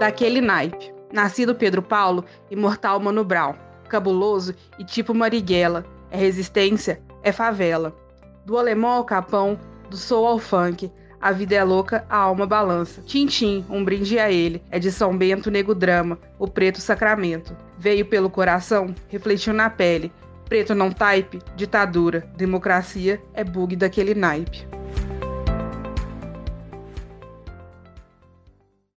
daquele naipe. Nascido Pedro Paulo, imortal Mano Brown. Cabuloso e tipo Marighella. É resistência, é favela. Do alemão ao capão, do soul ao funk, a vida é louca, a alma balança. Tintim, um brinde a ele. É de São Bento, nego drama, o preto sacramento. Veio pelo coração, refletiu na pele. Preto não type, ditadura. Democracia é bug daquele naipe.